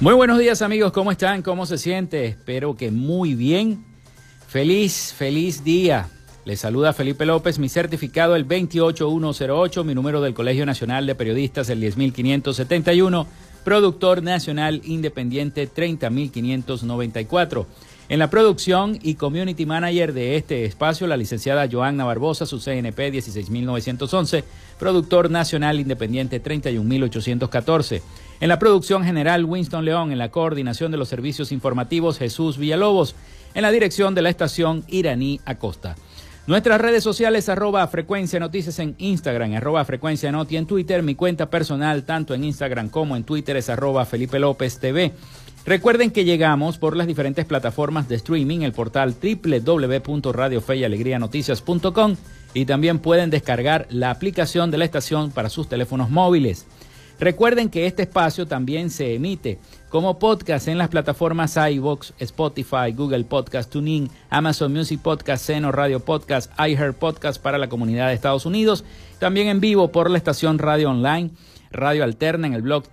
Muy buenos días amigos, ¿cómo están? ¿Cómo se siente? Espero que muy bien. Feliz, feliz día. Les saluda Felipe López, mi certificado el 28108, mi número del Colegio Nacional de Periodistas el 10571, productor nacional independiente 30594. En la producción y community manager de este espacio, la licenciada Joanna Barbosa, su CNP 16911, productor nacional independiente 31814. En la producción general, Winston León. En la coordinación de los servicios informativos, Jesús Villalobos. En la dirección de la estación, Iraní Acosta. Nuestras redes sociales, arroba frecuencia noticias en Instagram, arroba frecuencia noti en Twitter. Mi cuenta personal, tanto en Instagram como en Twitter, es arroba Felipe López TV. Recuerden que llegamos por las diferentes plataformas de streaming, el portal www.radiofeyalegrianoticias.com y también pueden descargar la aplicación de la estación para sus teléfonos móviles. Recuerden que este espacio también se emite como podcast en las plataformas iVoox, Spotify, Google Podcast, TuneIn, Amazon Music Podcast, Seno Radio Podcast, iHeart Podcast para la comunidad de Estados Unidos, también en vivo por la estación Radio Online, Radio Alterna en el blog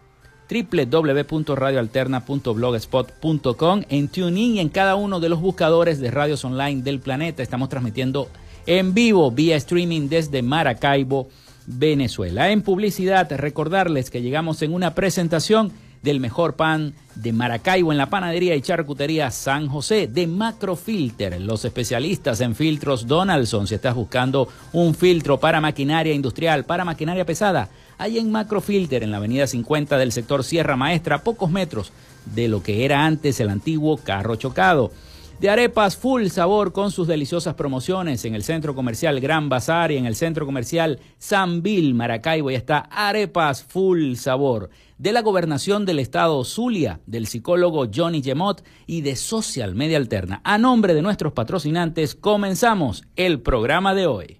www.radioalterna.blogspot.com, en TuneIn y en cada uno de los buscadores de radios online del planeta. Estamos transmitiendo en vivo vía streaming desde Maracaibo, Venezuela. En publicidad, recordarles que llegamos en una presentación del mejor pan de Maracaibo en la panadería y charcutería San José de Macrofilter, los especialistas en filtros Donaldson. Si estás buscando un filtro para maquinaria industrial, para maquinaria pesada, hay en Macrofilter en la avenida 50 del sector Sierra Maestra, pocos metros de lo que era antes el antiguo carro chocado de arepas full sabor con sus deliciosas promociones en el centro comercial Gran Bazar y en el centro comercial San Bill, Maracaibo. Y está arepas full sabor de la gobernación del estado Zulia, del psicólogo Johnny Gemot y de Social Media Alterna. A nombre de nuestros patrocinantes, comenzamos el programa de hoy.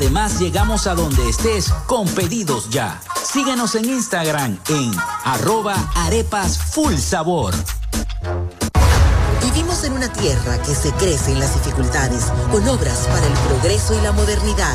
Además, llegamos a donde estés con pedidos ya. Síguenos en Instagram en arroba arepas full sabor. Vivimos en una tierra que se crece en las dificultades, con obras para el progreso y la modernidad,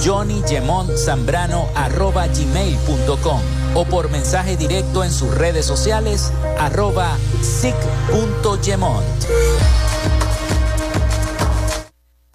johnnygemontzambrano.gmail.com o por mensaje directo en sus redes sociales arroba sic.gemont.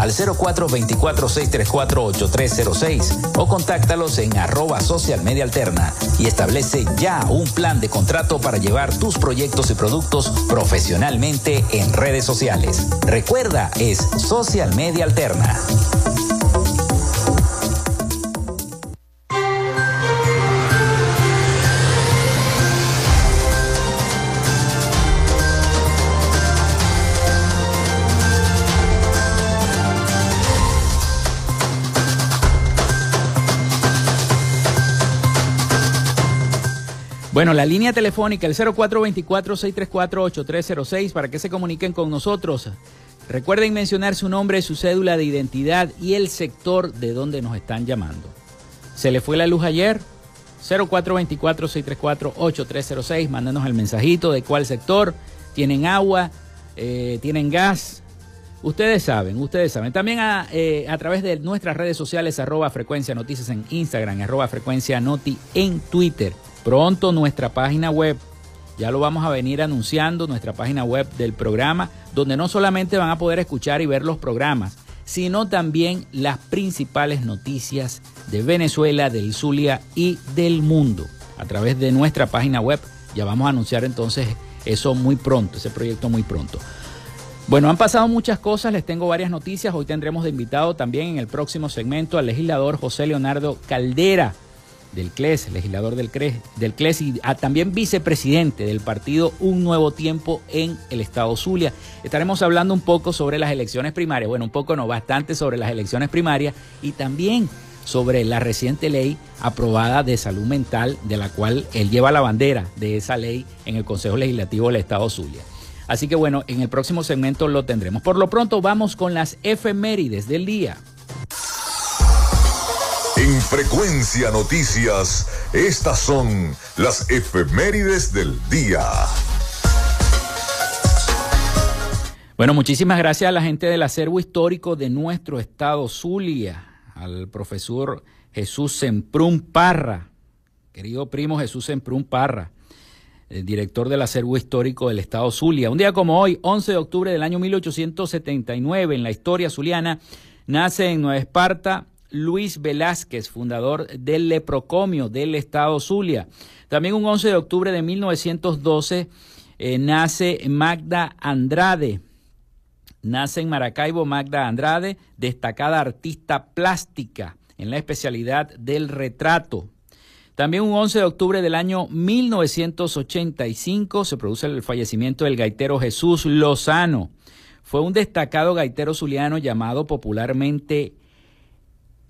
al 0424-634-8306 o contáctalos en arroba social media alterna y establece ya un plan de contrato para llevar tus proyectos y productos profesionalmente en redes sociales. Recuerda, es Social Media Alterna. Bueno, la línea telefónica, el 0424-634-8306, para que se comuniquen con nosotros. Recuerden mencionar su nombre, su cédula de identidad y el sector de donde nos están llamando. ¿Se le fue la luz ayer? 0424-634-8306, mándanos el mensajito de cuál sector. ¿Tienen agua? Eh, ¿Tienen gas? Ustedes saben, ustedes saben. También a, eh, a, través de nuestras redes sociales, arroba frecuencia noticias en Instagram, arroba frecuencia noti en Twitter. Pronto nuestra página web, ya lo vamos a venir anunciando, nuestra página web del programa, donde no solamente van a poder escuchar y ver los programas, sino también las principales noticias de Venezuela, del Zulia y del mundo. A través de nuestra página web, ya vamos a anunciar entonces eso muy pronto, ese proyecto muy pronto. Bueno, han pasado muchas cosas, les tengo varias noticias. Hoy tendremos de invitado también en el próximo segmento al legislador José Leonardo Caldera del CLES, legislador del CLES, del CLES y también vicepresidente del partido Un Nuevo Tiempo en el Estado Zulia. Estaremos hablando un poco sobre las elecciones primarias, bueno, un poco no, bastante sobre las elecciones primarias y también sobre la reciente ley aprobada de salud mental, de la cual él lleva la bandera de esa ley en el Consejo Legislativo del Estado Zulia. Así que bueno, en el próximo segmento lo tendremos. Por lo pronto vamos con las efemérides del día. En Frecuencia Noticias, estas son las efemérides del día. Bueno, muchísimas gracias a la gente del acervo histórico de nuestro estado Zulia, al profesor Jesús Semprún Parra, querido primo Jesús Semprún Parra. director del acervo histórico del Estado Zulia. Un día como hoy, 11 de octubre del año 1879, en la historia zuliana, nace en Nueva Esparta Luis Velázquez, fundador del Leprocomio del Estado Zulia. También un 11 de octubre de 1912 eh, nace Magda Andrade. Nace en Maracaibo Magda Andrade, destacada artista plástica en la especialidad del retrato. También un 11 de octubre del año 1985 se produce el fallecimiento del gaitero Jesús Lozano. Fue un destacado gaitero zuliano llamado popularmente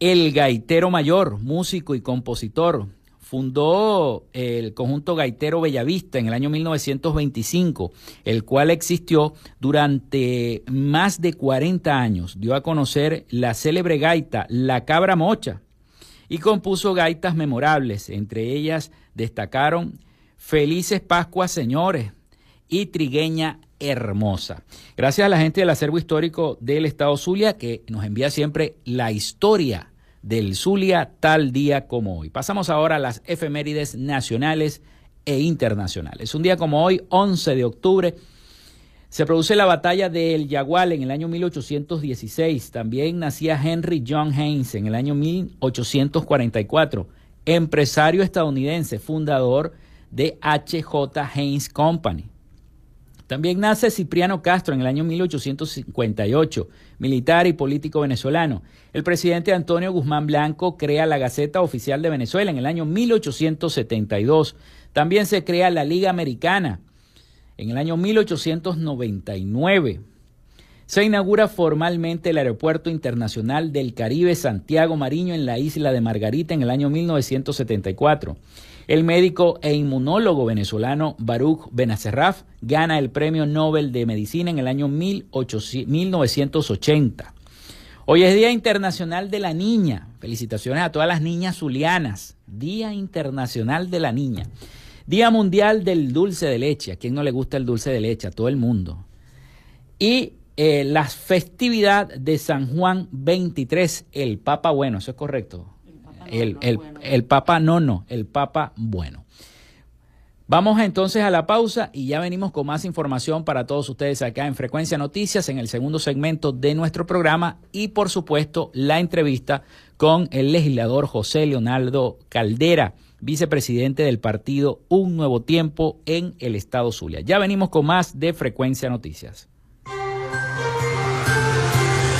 el gaitero mayor, músico y compositor. Fundó el conjunto gaitero Bellavista en el año 1925, el cual existió durante más de 40 años. Dio a conocer la célebre gaita La Cabra Mocha y compuso gaitas memorables. Entre ellas destacaron Felices Pascuas Señores y Trigueña Hermosa. Gracias a la gente del acervo histórico del Estado Zulia que nos envía siempre la historia del Zulia tal día como hoy. Pasamos ahora a las efemérides nacionales e internacionales. Un día como hoy, 11 de octubre, se produce la batalla del Yagual en el año 1816. También nacía Henry John Haynes en el año 1844, empresario estadounidense, fundador de HJ Haynes Company. También nace Cipriano Castro en el año 1858, militar y político venezolano. El presidente Antonio Guzmán Blanco crea la Gaceta Oficial de Venezuela en el año 1872. También se crea la Liga Americana en el año 1899. Se inaugura formalmente el Aeropuerto Internacional del Caribe Santiago Mariño en la isla de Margarita en el año 1974. El médico e inmunólogo venezolano Baruch Benacerraf gana el Premio Nobel de Medicina en el año 1980. Hoy es Día Internacional de la Niña. Felicitaciones a todas las niñas zulianas. Día Internacional de la Niña. Día Mundial del Dulce de Leche. ¿A quién no le gusta el dulce de leche? A todo el mundo. Y eh, la festividad de San Juan 23, el Papa Bueno, eso es correcto. El, el, el Papa no, no, el Papa bueno. Vamos entonces a la pausa y ya venimos con más información para todos ustedes acá en Frecuencia Noticias en el segundo segmento de nuestro programa y por supuesto la entrevista con el legislador José Leonardo Caldera, vicepresidente del partido Un Nuevo Tiempo en el Estado Zulia. Ya venimos con más de Frecuencia Noticias.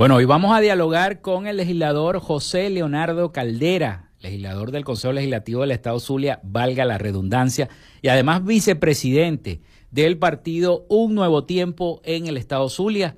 Bueno, hoy vamos a dialogar con el legislador José Leonardo Caldera, legislador del Consejo Legislativo del Estado Zulia, valga la redundancia, y además vicepresidente del partido Un Nuevo Tiempo en el Estado Zulia,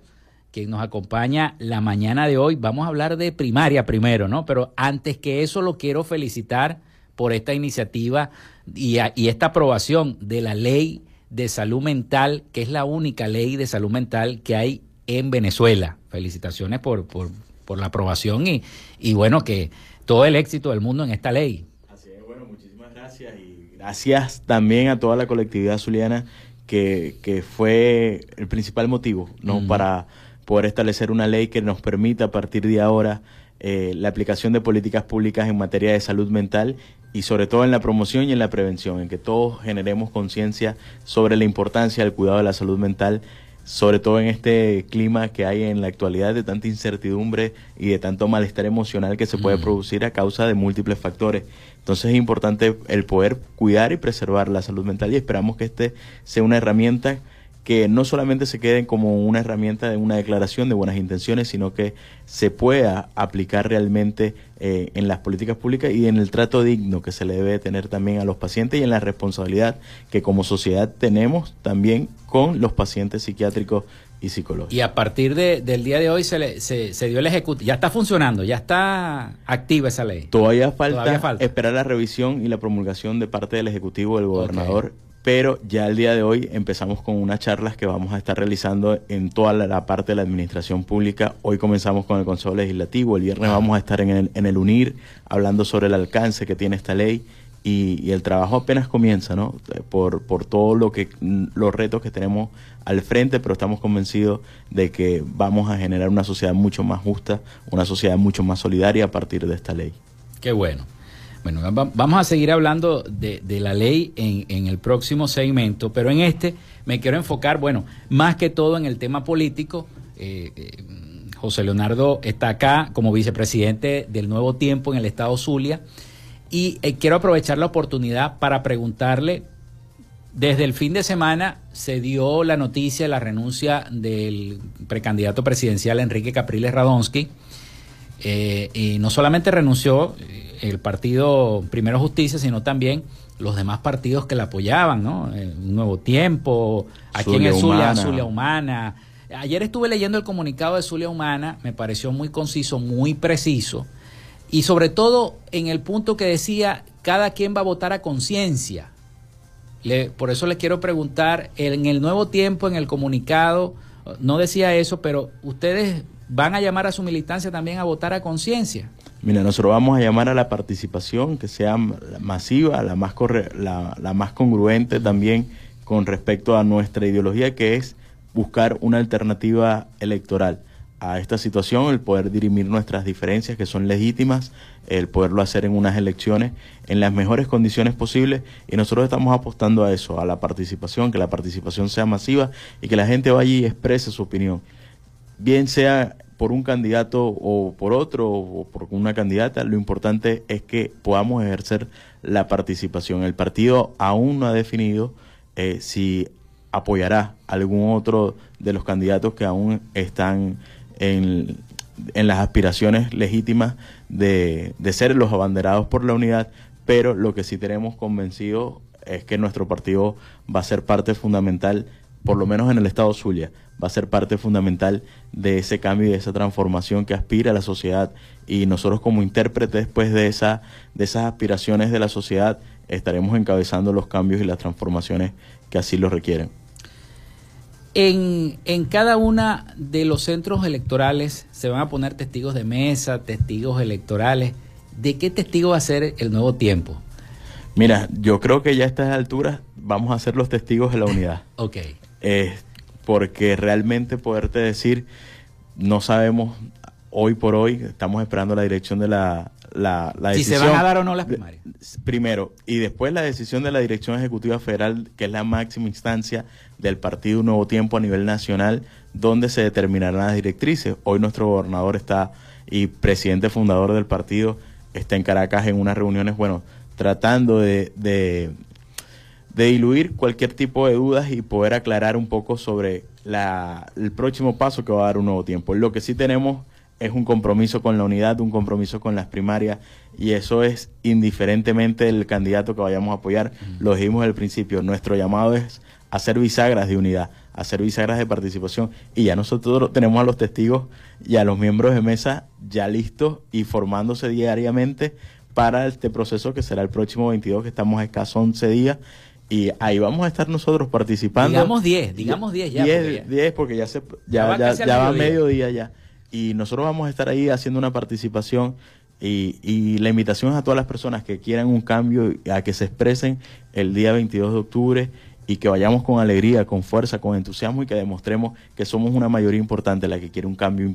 que nos acompaña la mañana de hoy. Vamos a hablar de primaria primero, ¿no? Pero antes que eso lo quiero felicitar por esta iniciativa y, y esta aprobación de la ley de salud mental, que es la única ley de salud mental que hay en Venezuela. Felicitaciones por, por, por la aprobación y, y bueno, que todo el éxito del mundo en esta ley. Así es, bueno, muchísimas gracias y gracias también a toda la colectividad zuliana que, que fue el principal motivo, ¿no? Para poder establecer una ley que nos permita a partir de ahora eh, la aplicación de políticas públicas en materia de salud mental y sobre todo en la promoción y en la prevención, en que todos generemos conciencia sobre la importancia del cuidado de la salud mental, sobre todo en este clima que hay en la actualidad de tanta incertidumbre y de tanto malestar emocional que se puede mm. producir a causa de múltiples factores. Entonces es importante el poder cuidar y preservar la salud mental y esperamos que este sea una herramienta que no solamente se quede como una herramienta de una declaración de buenas intenciones, sino que se pueda aplicar realmente eh, en las políticas públicas y en el trato digno que se le debe tener también a los pacientes y en la responsabilidad que como sociedad tenemos también con los pacientes psiquiátricos y psicológicos. Y a partir del día de hoy se, se, dio el ejecutivo, ya está funcionando, ya está activa esa ley. Todavía falta, esperar la revisión y la promulgación de parte del Ejecutivo del gobernador pero ya el día de hoy empezamos con unas charlas que vamos a estar realizando en toda la, parte de la administración pública. Hoy comenzamos con el Consejo Legislativo, el viernes vamos a estar en el, en el UNIR hablando sobre el alcance que tiene esta ley y, el trabajo apenas comienza, ¿no? Por, por todo lo que los retos que tenemos al frente, pero estamos convencidos de que vamos a generar una sociedad mucho más justa, una sociedad mucho más solidaria a partir de esta ley. Qué bueno. Bueno, vamos a seguir hablando de, la ley en, el próximo segmento, pero en este me quiero enfocar, bueno, más que todo en el tema político. Eh, eh, José Leonardo está acá como vicepresidente del Nuevo Tiempo en el estado Zulia y eh, quiero aprovechar la oportunidad para preguntarle, desde el fin de semana se dio la noticia de la renuncia del precandidato presidencial Enrique Capriles Radonsky y no solamente renunció, el partido Primero Justicia, sino también los demás partidos que la apoyaban, ¿no? Un Nuevo Tiempo, aquí en el Zulia, Zulia Humana. Ayer estuve leyendo el comunicado de Zulia Humana, me pareció muy conciso, muy preciso, y sobre todo en el punto que decía, cada quien va a votar a conciencia. por eso le quiero preguntar, en el Nuevo Tiempo, en el comunicado, no decía eso, pero ustedes van a llamar a su militancia también a votar a conciencia. Mira, nosotros vamos a llamar a la participación que sea masiva, la más, la, la más congruente también con respecto a nuestra ideología, que es buscar una alternativa electoral. A esta situación, el poder dirimir nuestras diferencias que son legítimas, el poderlo hacer en unas elecciones en las mejores condiciones posibles y nosotros estamos apostando a eso, a la participación, que la participación sea masiva y que la gente vaya y exprese su opinión, bien sea por un candidato o por otro o por una candidata, lo importante es que podamos ejercer la participación. El partido aún no ha definido eh, si apoyará algún otro de los candidatos que aún están en, en las aspiraciones legítimas de, de ser los abanderados por la unidad, pero lo que sí tenemos convencido es que nuestro partido va a ser parte fundamental, por lo menos en el estado Zulia, va a ser parte fundamental de ese cambio y de esa transformación que aspira a la sociedad y nosotros como intérpretes pues de esa de esas aspiraciones de la sociedad estaremos encabezando los cambios y las transformaciones que así lo requieren. En, en cada una de los centros electorales se van a poner testigos de mesa, testigos electorales. ¿De qué testigo va a ser el nuevo tiempo? Mira, yo creo que ya a estas alturas vamos a ser los testigos de la unidad. ok. Eh, porque realmente poderte decir, no sabemos hoy por hoy, estamos esperando la dirección de la, la, decisión. Si se van a dar o no las primarias. Primero, y después la decisión de la Dirección Ejecutiva Federal, que es la máxima instancia del Partido Nuevo Tiempo a nivel nacional, donde se determinarán las directrices. Hoy nuestro gobernador está y presidente fundador del partido está en Caracas en unas reuniones, bueno, tratando de, de diluir cualquier tipo de dudas y poder aclarar un poco sobre la, el próximo paso que va a dar un nuevo tiempo. Lo que sí tenemos es un compromiso con la unidad, un compromiso con las primarias y eso es indiferentemente del candidato que vayamos a apoyar. Lo dijimos al principio, nuestro llamado es hacer bisagras de unidad, hacer bisagras de participación y ya nosotros tenemos a los testigos y a los miembros de mesa ya listos y formándose diariamente para este proceso que será el próximo 22, que estamos a escasos 11 días y ahí vamos a estar nosotros participando. Digamos 10, digamos 10 ya. 10 porque ya, se, ya, va, ya, va mediodía ya. Y nosotros vamos a estar ahí haciendo una participación y, y, la invitación es a todas las personas que quieran un cambio, a que se expresen el día 22 de octubre y que vayamos con alegría, con fuerza, con entusiasmo y que demostremos que somos una mayoría importante la que quiere un cambio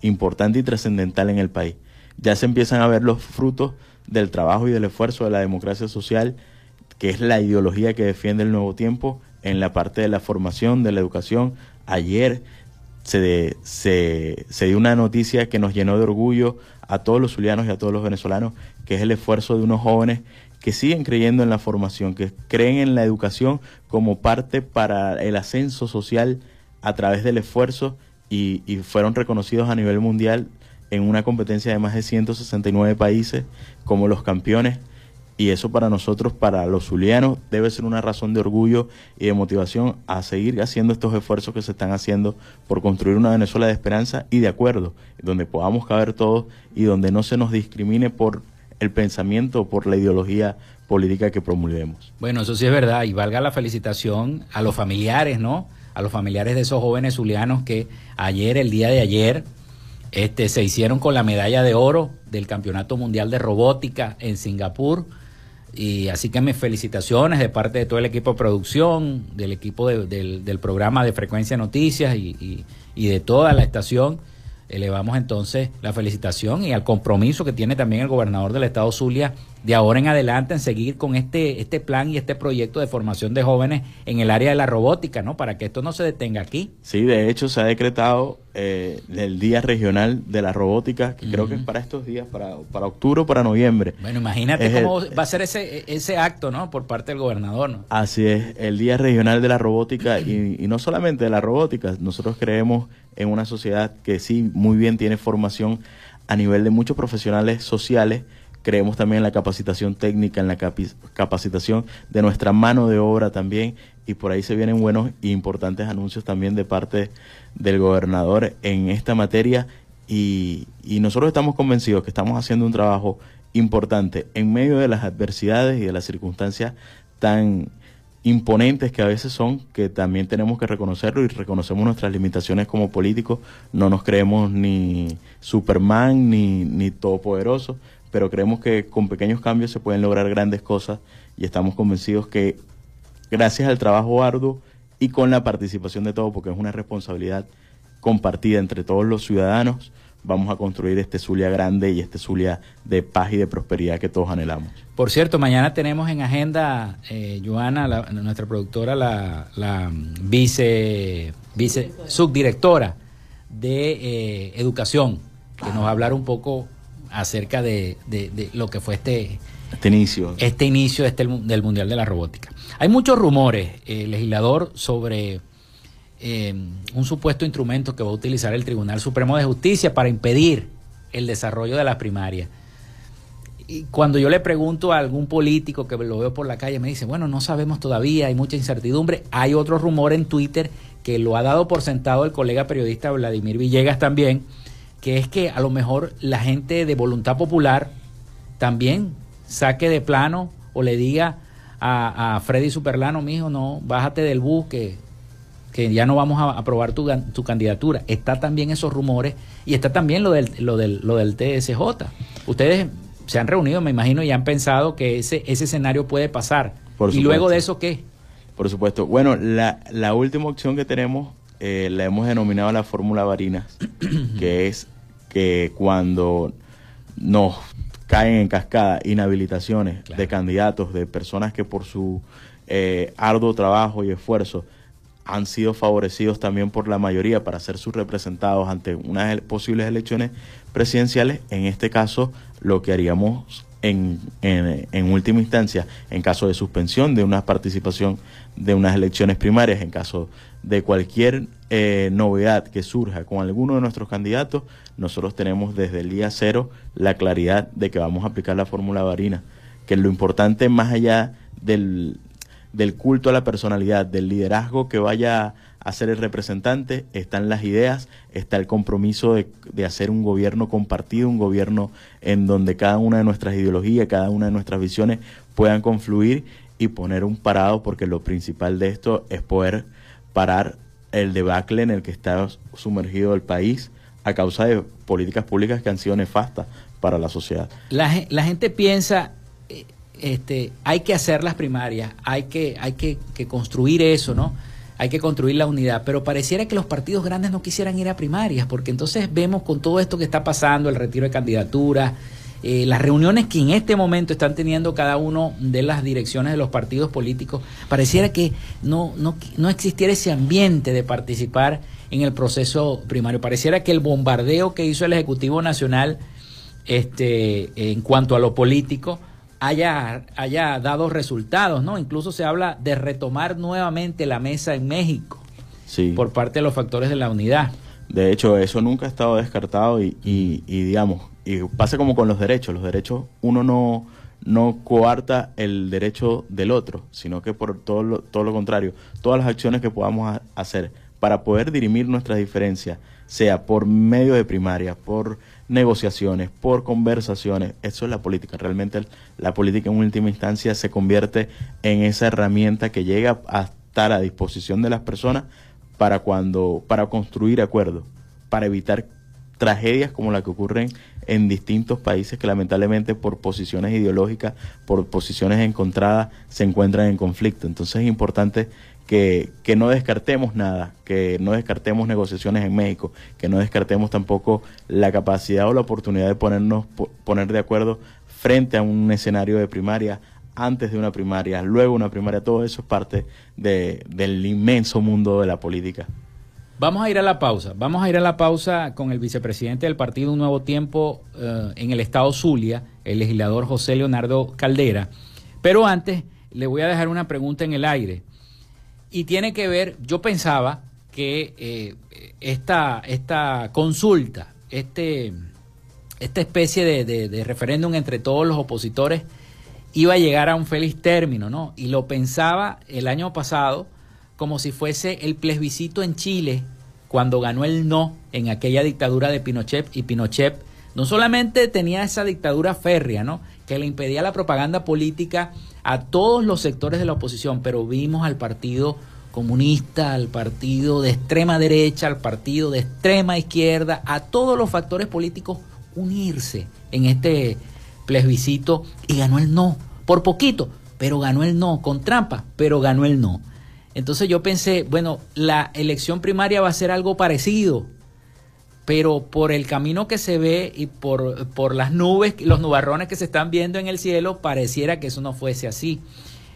importante y trascendental en el país. Ya se empiezan a ver los frutos del trabajo y del esfuerzo de la democracia social, que es la ideología que defiende el nuevo tiempo en la parte de la formación, de la educación. Ayer se, se, se dio una noticia que nos llenó de orgullo a todos los zulianos y a todos los venezolanos, que es el esfuerzo de unos jóvenes que siguen creyendo en la formación, que creen en la educación como parte para el ascenso social a través del esfuerzo y, fueron reconocidos a nivel mundial en una competencia de más de 169 países como los campeones y eso para nosotros, para los zulianos, debe ser una razón de orgullo y de motivación a seguir haciendo estos esfuerzos que se están haciendo por construir una Venezuela de esperanza y de acuerdo, donde podamos caber todos y donde no se nos discrimine por el pensamiento o por la ideología política que promulguemos. Bueno, eso sí es verdad y valga la felicitación a los familiares, ¿no? A los familiares de esos jóvenes zulianos que ayer, el día de ayer, este, se hicieron con la medalla de oro del Campeonato Mundial de Robótica en Singapur y así que mis felicitaciones de parte de todo el equipo de producción, del equipo del, del, programa de Frecuencia Noticias y, y, de toda la estación. Elevamos entonces la felicitación y al compromiso que tiene también el gobernador del estado Zulia de ahora en adelante en seguir con este, este plan y este proyecto de formación de jóvenes en el área de la robótica, ¿no? Para que esto no se detenga aquí. Sí, de hecho se ha decretado eh, el Día Regional de la Robótica, que creo que es para estos días, para, para octubre o para noviembre. Bueno, imagínate cómo va a ser ese, ese acto, ¿no? Por parte del gobernador, ¿no? Así es, el Día Regional de la Robótica y, y no solamente de la robótica, nosotros creemos en una sociedad que sí, muy bien tiene formación a nivel de muchos profesionales sociales, creemos también en la capacitación técnica, en la capacitación de nuestra mano de obra también, y por ahí se vienen buenos e importantes anuncios también de parte del gobernador en esta materia, y, y nosotros estamos convencidos que estamos haciendo un trabajo importante en medio de las adversidades y de las circunstancias tan imponentes que a veces son, que también tenemos que reconocerlo y reconocemos nuestras limitaciones como políticos, no nos creemos ni Superman ni, ni todopoderosos, pero creemos que con pequeños cambios se pueden lograr grandes cosas y estamos convencidos que gracias al trabajo arduo y con la participación de todos, porque es una responsabilidad compartida entre todos los ciudadanos, vamos a construir este Zulia grande y este Zulia de paz y de prosperidad que todos anhelamos. Por cierto, mañana tenemos en agenda, eh, Joana, nuestra productora, la, la vice, vice subdirectora de eh, educación, que nos va a hablar un poco acerca de, lo que fue este, este inicio. Este inicio este, del Mundial de la Robótica. Hay muchos rumores, eh, legislador, sobre eh, un supuesto instrumento que va a utilizar el Tribunal Supremo de Justicia para impedir el desarrollo de las primarias. Y cuando yo le pregunto a algún político que lo veo por la calle, me dice, bueno, no sabemos todavía, hay mucha incertidumbre. Hay otro rumor en Twitter que lo ha dado por sentado el colega periodista Vladimir Villegas también, que es que a lo mejor la gente de voluntad popular también saque de plano o le diga a, Freddy Superlano, mijo, no, bájate del bus que, que ya no vamos a aprobar tu, tu, candidatura. Está también esos rumores y está también lo del, lo del, lo del TSJ. Ustedes se han reunido, me imagino, y han pensado que ese, ese escenario puede pasar. ¿Y luego de eso qué? Por supuesto. Bueno, la, la última opción que tenemos eh, la hemos denominado la fórmula Varinas, que es que cuando nos caen en cascada inhabilitaciones de candidatos, de personas que por su eh, arduo trabajo y esfuerzo han sido favorecidos también por la mayoría para ser sus representados ante unas posibles elecciones presidenciales, en este caso lo que haríamos en, en, última instancia, en caso de suspensión de una participación de unas elecciones primarias, en caso de cualquier eh, novedad que surja con alguno de nuestros candidatos, nosotros tenemos desde el día cero la claridad de que vamos a aplicar la fórmula varina, que lo importante más allá del, del culto a la personalidad, del liderazgo que vaya a ser el representante, están las ideas, está el compromiso de, de, hacer un gobierno compartido, un gobierno en donde cada una de nuestras ideologías, cada una de nuestras visiones puedan confluir y poner un parado, porque lo principal de esto es poder parar el debacle en el que está sumergido el país a causa de políticas públicas que han sido nefastas para la sociedad. La, gente piensa, eh, este, hay que hacer las primarias, hay que, hay que, construir eso, ¿no? Hay que construir la unidad, pero pareciera que los partidos grandes no quisieran ir a primarias, porque entonces vemos con todo esto que está pasando, el retiro de candidaturas, eh, las reuniones que en este momento están teniendo cada uno de las direcciones de los partidos políticos, pareciera que no, no, no existiera ese ambiente de participar en el proceso primario. Pareciera que el bombardeo que hizo el Ejecutivo Nacional este, en cuanto a lo político haya, haya dado resultados, ¿no? Incluso se habla de retomar nuevamente la mesa en México sí. por parte de los factores de la unidad. De hecho, eso nunca ha estado descartado y, y, y digamos, y pasa como con los derechos, los derechos uno no, no coarta el derecho del otro, sino que por todo lo, todo lo contrario, todas las acciones que podamos hacer para poder dirimir nuestras diferencias, sea por medio de primaria, por negociaciones, por conversaciones. Eso es la política. Realmente la política en última instancia se convierte en esa herramienta que llega a estar a disposición de las personas para cuando para construir acuerdos, para evitar tragedias como las que ocurren en distintos países que lamentablemente por posiciones ideológicas, por posiciones encontradas, se encuentran en conflicto. Entonces es importante que, no descartemos nada, que no descartemos negociaciones en México, que no descartemos tampoco la capacidad o la oportunidad de ponernos poner de acuerdo frente a un escenario de primaria, antes de una primaria, luego una primaria, todo eso es parte de, del inmenso mundo de la política. Vamos a ir a la pausa, vamos a ir a la pausa con el vicepresidente del partido Un Nuevo Tiempo eh, en el estado Zulia, el legislador José Leonardo Caldera, pero antes le voy a dejar una pregunta en el aire y tiene que ver, yo pensaba que eh, esta, esta consulta, este, esta especie de, de, referéndum entre todos los opositores iba a llegar a un feliz término, ¿no? Y lo pensaba el año pasado como si fuese el plebiscito en Chile cuando ganó el no en aquella dictadura de Pinochet y Pinochet no solamente tenía esa dictadura férrea, ¿no? que le impedía la propaganda política a todos los sectores de la oposición, pero vimos al partido comunista, al partido de extrema derecha, al partido de extrema izquierda, a todos los factores políticos unirse en este plebiscito y ganó el no, por poquito, pero ganó el no, con trampa, pero ganó el no. Entonces yo pensé, bueno, la elección primaria va a ser algo parecido, pero por el camino que se ve y por, por las nubes, los nubarrones que se están viendo en el cielo, pareciera que eso no fuese así.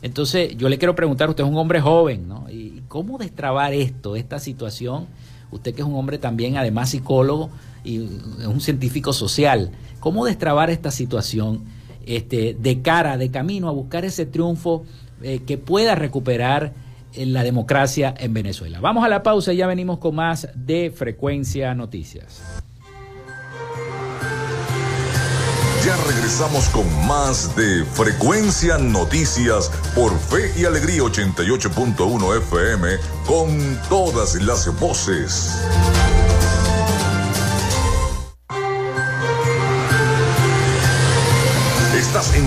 Entonces, yo le quiero preguntar, usted es un hombre joven, ¿no? ¿Y cómo destrabar esto, esta situación? Usted que es un hombre también, además psicólogo y un científico social, ¿cómo destrabar esta situación este, de cara, de camino a buscar ese triunfo eh, que pueda recuperar la democracia en Venezuela. Vamos a la pausa y ya venimos con más de Frecuencia Noticias. Ya regresamos con más de Frecuencia Noticias por Fe y Alegría 88.1 FM con todas las voces.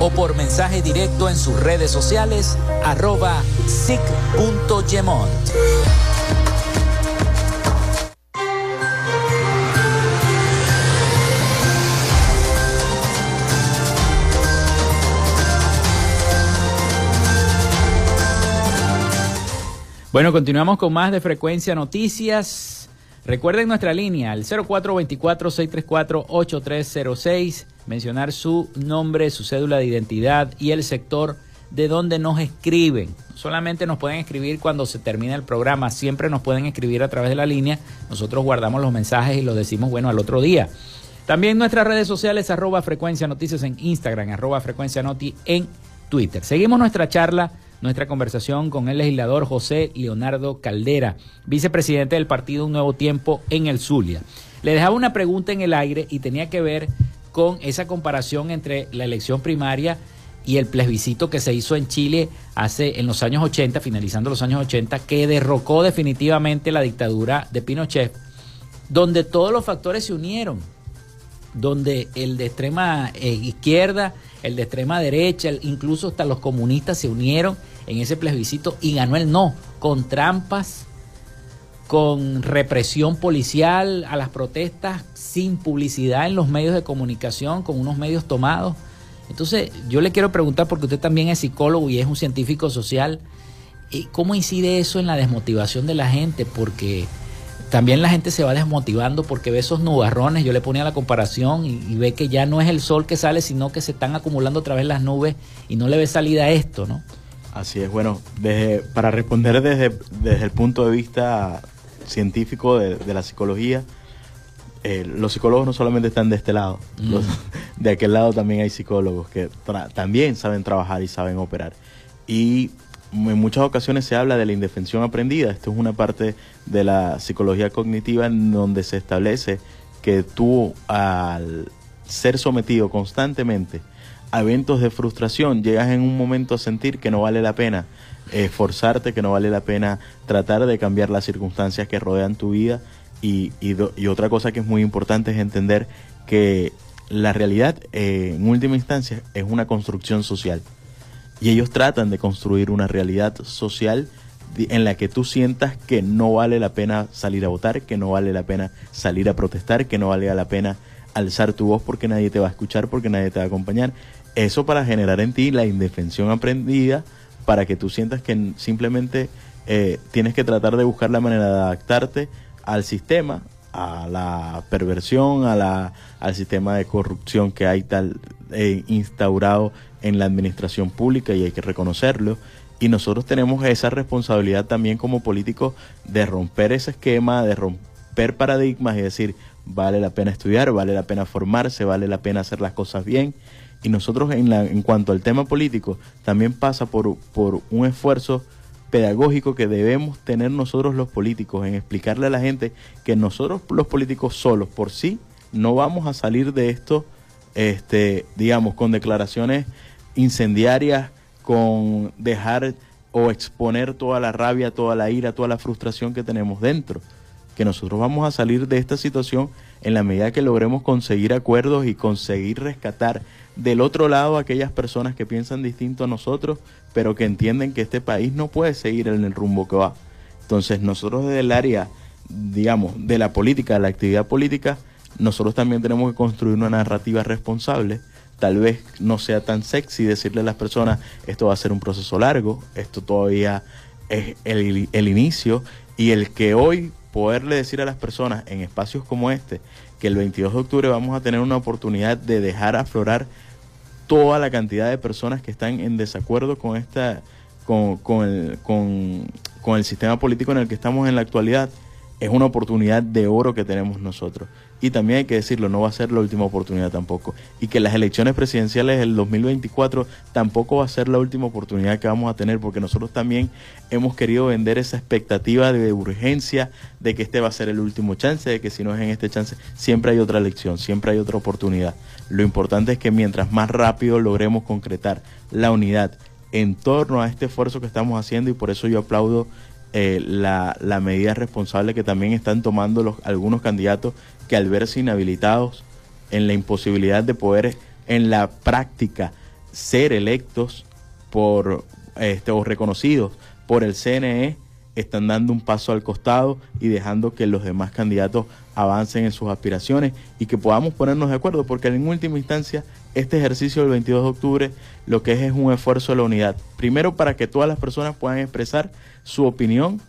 o por mensaje directo en sus redes sociales arroba sic.gemont. Bueno, continuamos con más de Frecuencia Noticias. Recuerden nuestra línea, el 0424-634-8306, mencionar su nombre, su cédula de identidad y el sector de donde nos escriben. Solamente nos pueden escribir cuando se termina el programa, siempre nos pueden escribir a través de la línea. Nosotros guardamos los mensajes y los decimos, bueno, al otro día. También nuestras redes sociales, arroba frecuencia noticias en Instagram, arroba frecuencia noti en Twitter. Seguimos nuestra charla nuestra conversación con el legislador José Leonardo Caldera, vicepresidente del partido Un Nuevo Tiempo en el Zulia. Le dejaba una pregunta en el aire y tenía que ver con esa comparación entre la elección primaria y el plebiscito que se hizo en Chile hace en los años 80, finalizando los años 80, que derrocó definitivamente la dictadura de Pinochet, donde todos los factores se unieron, donde el de extrema eh, izquierda, el de extrema derecha, incluso hasta los comunistas se unieron en ese plebiscito y ganó el no, con trampas, con represión policial a las protestas, sin publicidad en los medios de comunicación, con unos medios tomados. Entonces, yo le quiero preguntar, porque usted también es psicólogo y es un científico social, ¿cómo incide eso en la desmotivación de la gente? Porque también la gente se va desmotivando porque ve esos nubarrones, yo le ponía la comparación y, ve que ya no es el sol que sale, sino que se están acumulando otra vez las nubes y no le ve salida esto, ¿no? Así es, bueno, desde, para responder desde, desde el punto de vista científico de, de la psicología, eh, los psicólogos no solamente están de este lado, mm. los, de aquel lado también hay psicólogos que también saben trabajar y saben operar. Y en muchas ocasiones se habla de la indefensión aprendida. Esto es una parte de la psicología cognitiva en donde se establece que tú al ser sometido constantemente a eventos de frustración, llegas en un momento a sentir que no vale la pena esforzarte, que no vale la pena tratar de cambiar las circunstancias que rodean tu vida. Y, y, otra cosa que es muy importante es entender que la realidad, eh, en última instancia, es una construcción social. Y ellos tratan de construir una realidad social en la que tú sientas que no vale la pena salir a votar, que no vale la pena salir a protestar, que no vale la pena alzar tu voz porque nadie te va a escuchar, porque nadie te va a acompañar. Eso para generar en ti la indefensión aprendida, para que tú sientas que simplemente eh, tienes que tratar de buscar la manera de adaptarte al sistema, a la perversión, a la, al sistema de corrupción que hay tal eh, instaurado en la administración pública y hay que reconocerlo. Y nosotros tenemos esa responsabilidad también como políticos de romper ese esquema, de romper paradigmas y decir, vale la pena estudiar, vale la pena formarse, vale la pena hacer las cosas bien. Y nosotros en, la, en cuanto al tema político, también pasa por, por un esfuerzo pedagógico que debemos tener nosotros los políticos en explicarle a la gente que nosotros los políticos solos por sí no vamos a salir de esto, este, digamos, con declaraciones incendiarias, con dejar o exponer toda la rabia, toda la ira, toda la frustración que tenemos dentro. Que nosotros vamos a salir de esta situación en la medida que logremos conseguir acuerdos y conseguir rescatar del otro lado aquellas personas que piensan distinto a nosotros, pero que entienden que este país no puede seguir en el rumbo que va. Entonces nosotros desde el área, digamos, de la política, de la actividad política, nosotros también tenemos que construir una narrativa responsable tal vez no sea tan sexy decirle a las personas, esto va a ser un proceso largo, esto todavía es el, el inicio, y el que hoy poderle decir a las personas en espacios como este, que el 22 de octubre vamos a tener una oportunidad de dejar aflorar toda la cantidad de personas que están en desacuerdo con esta con, con, el, con, con el sistema político en el que estamos en la actualidad es una oportunidad de oro que tenemos nosotros. Y también hay que decirlo, no va a ser la última oportunidad tampoco. Y que las elecciones presidenciales del 2024 tampoco va a ser la última oportunidad que vamos a tener, porque nosotros también hemos querido vender esa expectativa de urgencia, de que este va a ser el último chance, de que si no es en este chance, siempre hay otra elección, siempre hay otra oportunidad. Lo importante es que mientras más rápido logremos concretar la unidad en torno a este esfuerzo que estamos haciendo, y por eso yo aplaudo eh, la, la, medida responsable que también están tomando los, algunos candidatos que al verse inhabilitados en la imposibilidad de poder en la práctica ser electos por este, o reconocidos por el CNE están dando un paso al costado y dejando que los demás candidatos avancen en sus aspiraciones y que podamos ponernos de acuerdo, porque en última instancia este ejercicio del 22 de octubre lo que es es un esfuerzo de la unidad. Primero para que todas las personas puedan expresar su opinión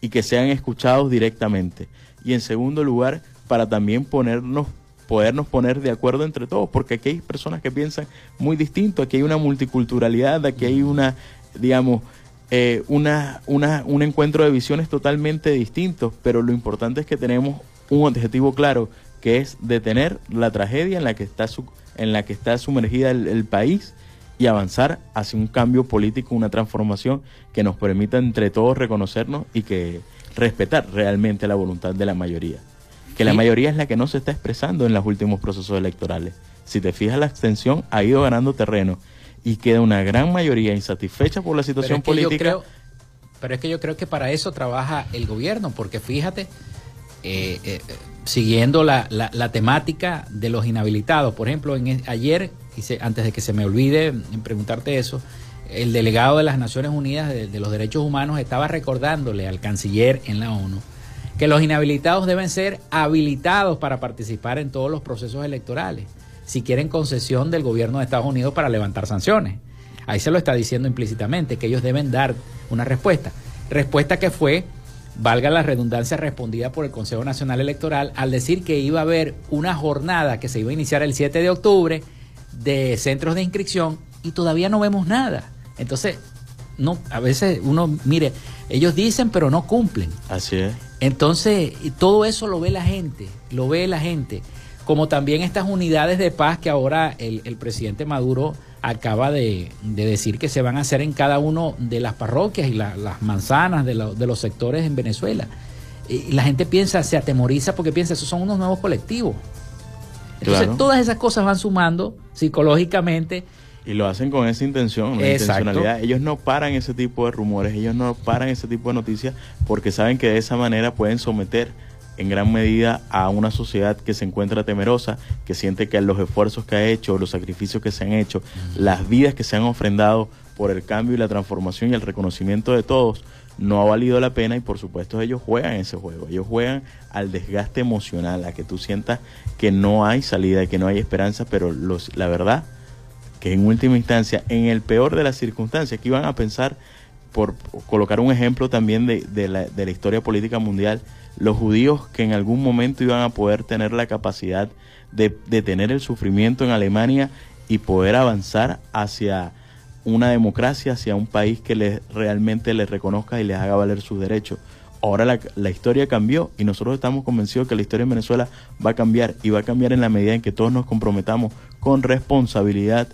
y que sean escuchados directamente. Y en segundo lugar, para también ponernos podernos poner de acuerdo entre todos, porque aquí hay personas que piensan muy distinto, aquí hay una multiculturalidad, aquí hay una, digamos, eh, una, una, un encuentro de visiones totalmente distintos, pero lo importante es que tenemos un objetivo claro, que es detener la tragedia en la que está, su, en la que está sumergida el país y avanzar hacia un cambio político, una transformación que nos permita entre todos reconocernos y que respetar realmente la voluntad de la mayoría. Que la mayoría es la que no se está expresando en los últimos procesos electorales. Si te fijas, la abstención ha ido ganando terreno y queda una gran mayoría insatisfecha por la situación política. pero es que yo creo que para eso trabaja el gobierno, porque fíjate, eh, eh, siguiendo la, la, temática de los inhabilitados, por ejemplo, en, ayer antes de que se me olvide preguntarte eso, el delegado de las Naciones Unidas de, los Derechos Humanos estaba recordándole al canciller en la ONU que los inhabilitados deben ser habilitados para participar en todos los procesos electorales, si quieren concesión del gobierno de Estados Unidos para levantar sanciones. Ahí se lo está diciendo implícitamente, que ellos deben dar una respuesta. Respuesta que fue, valga la redundancia, respondida por el Consejo Nacional Electoral al decir que iba a haber una jornada que se iba a iniciar el 7 de octubre de centros de inscripción y todavía no vemos nada. Entonces, no, a veces uno, mire, ellos dicen pero no cumplen. Así es. Entonces, todo eso lo ve la gente, lo ve la gente. Como también estas unidades de paz que ahora el, presidente Maduro acaba de, decir que se van a hacer en cada uno de las parroquias y las manzanas de, los sectores en Venezuela. Y la gente piensa, se atemoriza porque piensa, esos son unos nuevos colectivos. Entonces todas esas cosas van sumando psicológicamente. Y lo hacen con esa intención, una intencionalidad. Ellos no paran ese tipo de rumores, ellos no paran ese tipo de noticias porque saben que de esa manera pueden someter en gran medida a una sociedad que se encuentra temerosa, que siente que los esfuerzos que ha hecho, los sacrificios que se han hecho, las vidas que se han ofrendado por el cambio y la transformación y el reconocimiento de todos, no ha valido la pena y por supuesto ellos juegan ese juego, ellos juegan al desgaste emocional, a que tú sientas que no hay salida, que no hay esperanza, pero los, la verdad que en última instancia, en el peor de las circunstancias, que iban a pensar, por colocar un ejemplo también de, de, la, de la historia política mundial, los judíos que en algún momento iban a poder tener la capacidad de detener el sufrimiento en Alemania y poder avanzar hacia una democracia, hacia un país que les, realmente les reconozca y les haga valer sus derechos. Ahora la, la, historia cambió y nosotros estamos convencidos que la historia en Venezuela va a cambiar y va a cambiar en la medida en que todos nos comprometamos con responsabilidad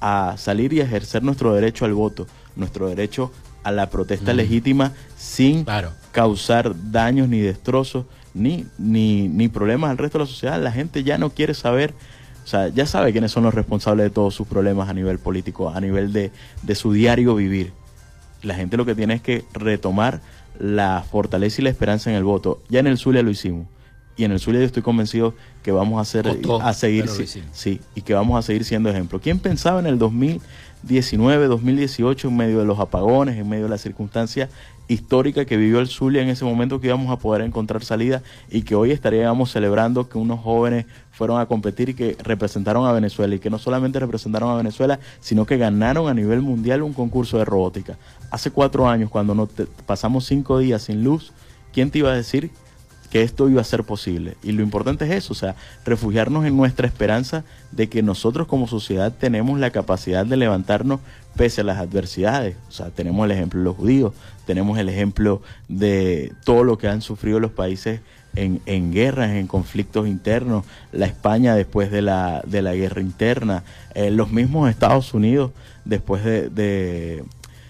a salir y ejercer nuestro derecho al voto, nuestro derecho a la protesta legítima sin causar daños ni destrozos ni, ni, ni problemas al resto de la sociedad. La gente ya no quiere saber, o sea, ya sabe quiénes son los responsables de todos sus problemas a nivel político, a nivel de, de su diario vivir. La gente lo que tiene es que retomar la fortaleza y la esperanza en el voto. Ya en el Zulia lo hicimos. Y en el Zulia yo estoy convencido que vamos a hacer a seguir sí, y que vamos a seguir siendo ejemplo. ¿Quién pensaba en el 2000 19, 2018, en medio de los apagones, en medio de la circunstancia histórica que vivió el Zulia en ese momento que íbamos a poder encontrar salida y que hoy estaríamos celebrando que unos jóvenes fueron a competir y que representaron a Venezuela y que no solamente representaron a Venezuela, sino que ganaron a nivel mundial un concurso de robótica. Hace cuatro años, cuando nos pasamos cinco días sin luz, ¿quién te iba a decir que esto iba a ser posible. Y lo importante es eso, o sea, refugiarnos en nuestra esperanza de que nosotros como sociedad tenemos la capacidad de levantarnos pese a las adversidades. O sea, tenemos el ejemplo de los judíos, tenemos el ejemplo de todo lo que han sufrido los países en, en guerras, en conflictos internos, la España después de la, de la guerra interna, eh, los mismos Estados Unidos después de, de,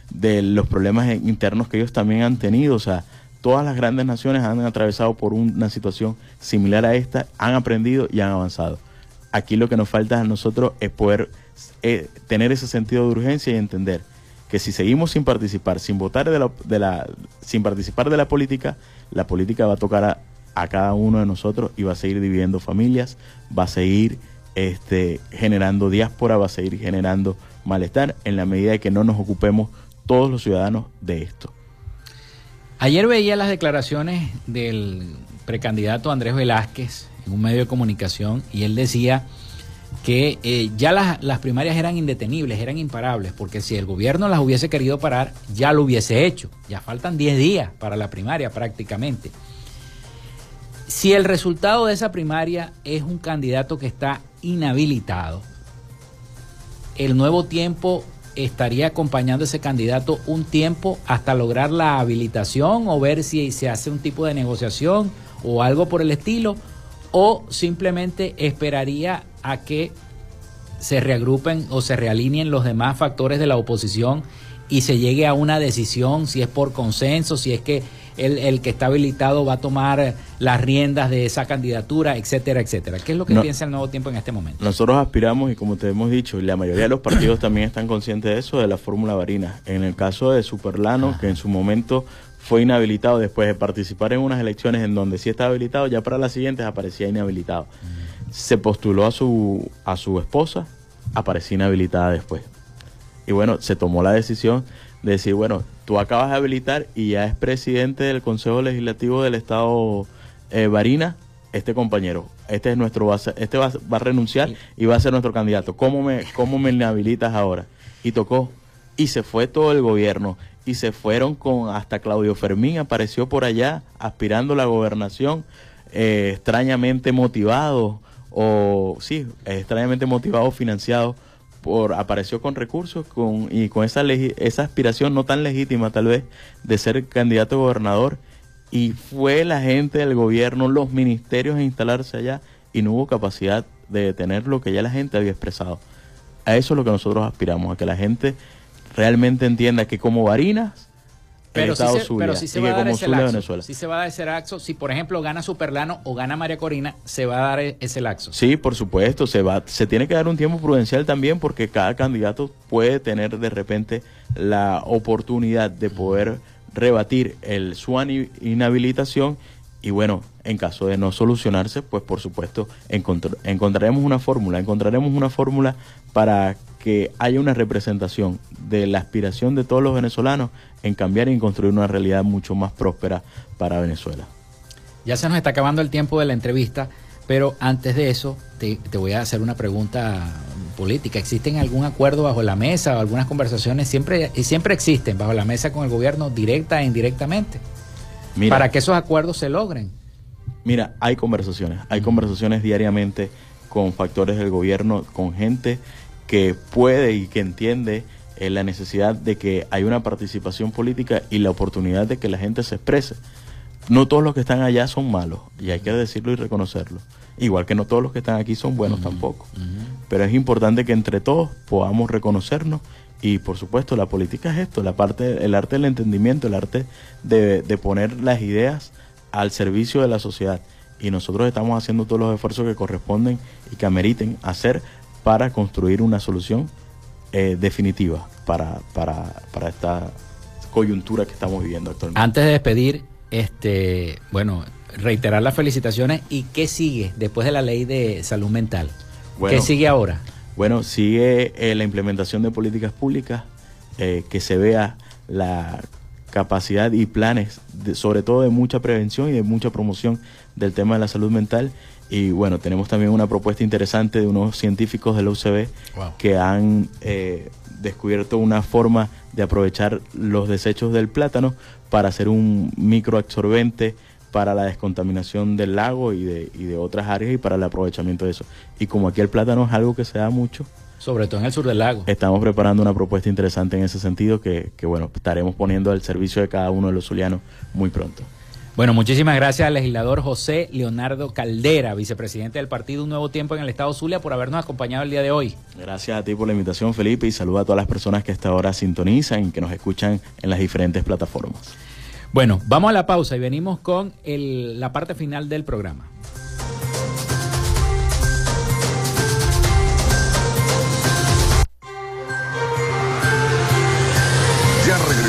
de los problemas internos que ellos también han tenido. O sea, todas las grandes naciones han atravesado por una situación similar a esta, han aprendido y han avanzado. Aquí lo que nos falta a nosotros es poder eh, tener ese sentido de urgencia y entender que si seguimos sin participar, sin votar de la, de la, sin participar de la política, la política va a tocar a, cada uno de nosotros y va a seguir dividiendo familias, va a seguir este, generando diáspora, va a seguir generando malestar en la medida de que no nos ocupemos todos los ciudadanos de esto. Ayer veía las declaraciones del precandidato Andrés Velázquez en un medio de comunicación y él decía que eh, ya las, primarias eran indetenibles, eran imparables, porque si el gobierno las hubiese querido parar, ya lo hubiese hecho. Ya faltan 10 días para la primaria prácticamente. Si el resultado de esa primaria es un candidato que está inhabilitado, el nuevo tiempo estaría acompañando a ese candidato un tiempo hasta lograr la habilitación o ver si se hace un tipo de negociación o algo por el estilo, o simplemente esperaría a que se reagrupen o se realineen los demás factores de la oposición y se llegue a una decisión, si es por consenso, si es que el, que está habilitado va a tomar las riendas de esa candidatura, etcétera, etcétera. ¿Qué es lo que piensa el nuevo tiempo en este momento? Nosotros aspiramos, y como te hemos dicho, y la mayoría de los partidos también están conscientes de eso, de la fórmula varina. En el caso de Superlano, que en su momento fue inhabilitado después de participar en unas elecciones en donde sí estaba habilitado, ya para las siguientes aparecía inhabilitado. Se postuló a su, a su esposa, aparecía inhabilitada después. Y bueno, se tomó la decisión de decir, bueno, tú acabas de habilitar y ya es presidente del Consejo Legislativo del Estado eh, Barina, este compañero, este es nuestro, va a este va, a renunciar y va a ser nuestro candidato. ¿Cómo me, cómo me inhabilitas ahora? Y tocó. Y se fue todo el gobierno y se fueron con hasta Claudio Fermín apareció por allá aspirando a la gobernación eh, extrañamente motivado o sí extrañamente motivado financiado por, apareció con recursos con, y con esa, esa aspiración no tan legítima tal vez de ser candidato a gobernador y fue la gente del gobierno, los ministerios a instalarse allá y no hubo capacidad de detener lo que ya la gente había expresado. A eso es lo que nosotros aspiramos, a que la gente realmente entienda que como Barinas pero si se, pero si se va a dar ese laxo, Si se va a dar ese laxo, si por ejemplo gana Superlano o gana María Corina, se va a dar e-, ese laxo. Sí, por supuesto, se va, se tiene que dar un tiempo prudencial también porque cada candidato puede tener de repente la oportunidad de poder rebatir el su inhabilitación y bueno, en caso de no solucionarse, pues por supuesto encontraremos una fórmula, encontraremos una fórmula para que haya una representación de la aspiración de todos los venezolanos en cambiar y construir una realidad mucho más próspera para Venezuela. Ya se nos está acabando el tiempo de la entrevista, pero antes de eso te, voy a hacer una pregunta política. ¿Existen algún acuerdo bajo la mesa o algunas conversaciones? Siempre, siempre existen bajo la mesa con el gobierno, directa e indirectamente para que esos acuerdos se logren. Mira, hay conversaciones, hay conversaciones diariamente con factores del gobierno, con gente que puede y que entiende eh, la necesidad de que hay una participación política y la oportunidad de que la gente se exprese. No todos los que están allá son malos, y hay que decirlo y reconocerlo. Igual que no todos los que están aquí son buenos tampoco. Pero es importante que entre todos podamos reconocernos y por supuesto, la política es esto, la parte, el arte del entendimiento, el arte de, poner las ideas al servicio de la sociedad. Y nosotros estamos haciendo todos los esfuerzos que corresponden y que ameriten hacer para construir una solución eh, definitiva para, para, para esta coyuntura que estamos viviendo actualmente. Antes de despedir, este, bueno, reiterar las felicitaciones y qué sigue después de la ley de salud mental. ¿Qué sigue ahora? Bueno, sigue eh, la implementación de políticas públicas, eh, que se vea la capacidad y planes, sobre todo de mucha prevención y de mucha promoción del tema de la salud mental. Y bueno, tenemos también una propuesta interesante de unos científicos de la UCB que han eh, descubierto una forma de aprovechar los desechos del plátano para hacer un microabsorbente para la descontaminación del lago y de, y de otras áreas y para el aprovechamiento de eso. Y como aquí el plátano es algo que se da mucho, sobre todo en el sur del lago. Estamos preparando una propuesta interesante en ese sentido que, que, bueno, estaremos poniendo al servicio de cada uno de los zulianos muy pronto. Bueno, muchísimas gracias al legislador José Leonardo Caldera, vicepresidente del partido Un Nuevo Tiempo en el Estado Zulia, por habernos acompañado el día de hoy. Gracias a ti por la invitación, Felipe, y saludo a todas las personas que hasta ahora sintonizan y que nos escuchan en las diferentes plataformas. Bueno, vamos a la pausa y venimos con la parte final del programa.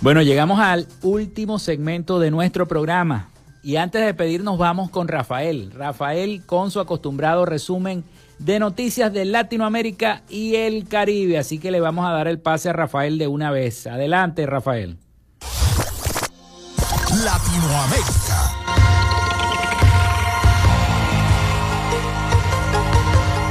Bueno, llegamos al último segmento de nuestro programa. Y antes de pedirnos vamos con Rafael. Rafael con su acostumbrado resumen de noticias de Latinoamérica y el Caribe. Así que le vamos a dar el pase a Rafael de una vez. Adelante, Rafael. Latinoamérica.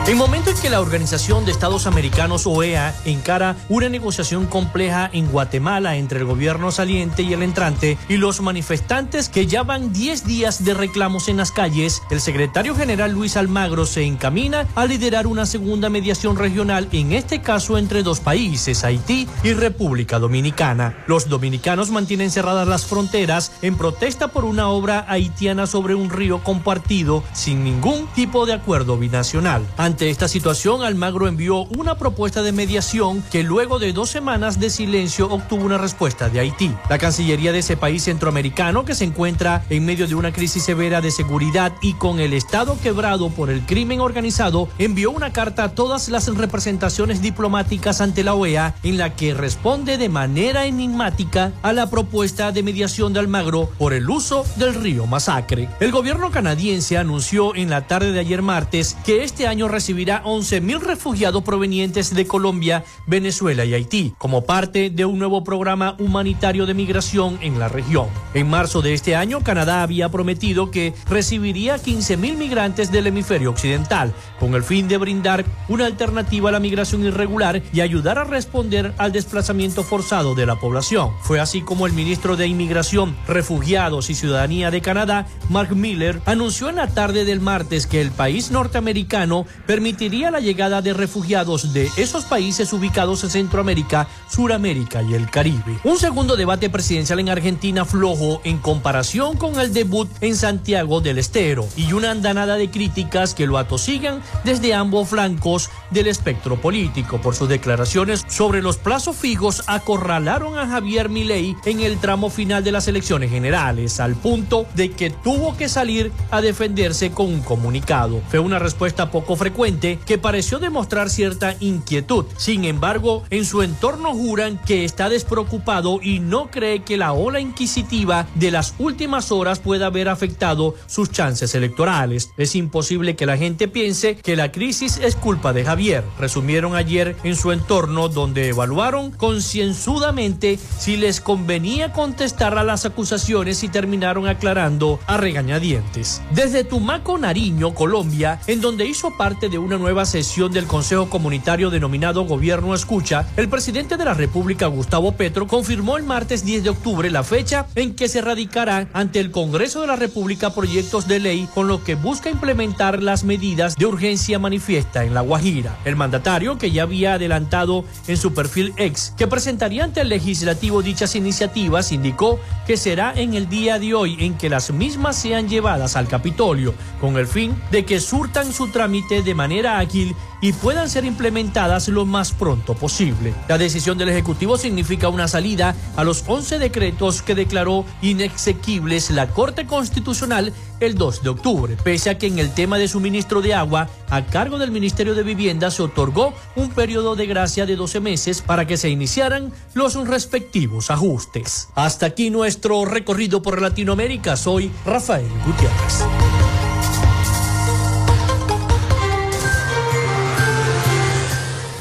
En momento en que la Organización de Estados Americanos, OEA, encara una negociación compleja en Guatemala entre el gobierno saliente y el entrante y los manifestantes que ya van 10 días de reclamos en las calles, el secretario general Luis Almagro se encamina a liderar una segunda mediación regional, en este caso entre dos países, Haití y República Dominicana. Los dominicanos mantienen cerradas las fronteras en protesta por una obra haitiana sobre un río compartido sin ningún tipo de acuerdo binacional. Esta situación, Almagro envió una propuesta de mediación que luego de dos semanas de silencio obtuvo una respuesta de Haití. La Cancillería de ese país centroamericano, que se encuentra en medio de una crisis severa de seguridad y con el Estado quebrado por el crimen organizado, envió una carta a todas las representaciones diplomáticas ante la OEA en la que responde de manera enigmática a la propuesta de mediación de Almagro por el uso del río Masacre. El gobierno canadiense anunció en la tarde de ayer martes que este año recibirá 11.000 refugiados provenientes de Colombia, Venezuela y Haití, como parte de un nuevo programa humanitario de migración en la región. En marzo de este año, Canadá había prometido que recibiría 15.000 migrantes del hemisferio occidental, con el fin de brindar una alternativa a la migración irregular y ayudar a responder al desplazamiento forzado de la población. Fue así como el ministro de Inmigración, Refugiados y Ciudadanía de Canadá, Mark Miller, anunció en la tarde del martes que el país norteamericano permitiría la llegada de refugiados de esos países ubicados en Centroamérica, Suramérica y el Caribe. Un segundo debate presidencial en Argentina flojo en comparación con el debut en Santiago del Estero y una andanada de críticas que lo atosigan desde ambos flancos del espectro político por sus declaraciones sobre los plazos fijos acorralaron a Javier Milei en el tramo final de las elecciones generales al punto de que tuvo que salir a defenderse con un comunicado. Fue una respuesta poco frecuente que pareció demostrar cierta inquietud. Sin embargo, en su entorno juran que está despreocupado y no cree que la ola inquisitiva de las últimas horas pueda haber afectado sus chances electorales. Es imposible que la gente piense que la crisis es culpa de Javier, resumieron ayer en su entorno donde evaluaron concienzudamente si les convenía contestar a las acusaciones y terminaron aclarando a regañadientes. Desde Tumaco, Nariño, Colombia, en donde hizo parte de una nueva sesión del Consejo Comunitario denominado Gobierno Escucha, el presidente de la República, Gustavo Petro, confirmó el martes 10 de octubre la fecha en que se radicará ante el Congreso de la República proyectos de ley con lo que busca implementar las medidas de urgencia manifiesta en La Guajira. El mandatario, que ya había adelantado en su perfil ex que presentaría ante el legislativo dichas iniciativas, indicó que será en el día de hoy en que las mismas sean llevadas al Capitolio, con el fin de que surtan su trámite de manera ágil y puedan ser implementadas lo más pronto posible. La decisión del Ejecutivo significa una salida a los 11 decretos que declaró inexequibles la Corte Constitucional el 2 de octubre, pese a que en el tema de suministro de agua a cargo del Ministerio de Vivienda se otorgó un periodo de gracia de 12 meses para que se iniciaran los respectivos ajustes. Hasta aquí nuestro recorrido por Latinoamérica. Soy Rafael Gutiérrez.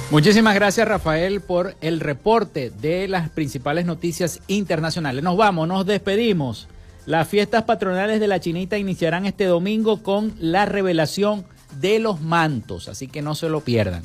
Muchísimas gracias Rafael por el reporte de las principales noticias internacionales. Nos vamos, nos despedimos. Las fiestas patronales de la Chinita iniciarán este domingo con la revelación de los mantos, así que no se lo pierdan.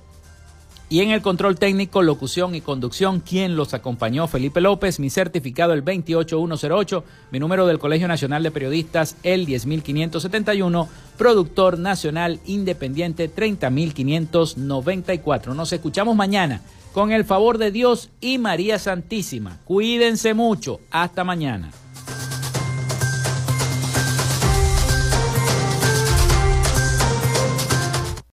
Y en el control técnico, locución y conducción, quien los acompañó, Felipe López, mi certificado el 28108, mi número del Colegio Nacional de Periodistas el 10571, productor nacional independiente 30594. Nos escuchamos mañana con el favor de Dios y María Santísima. Cuídense mucho. Hasta mañana.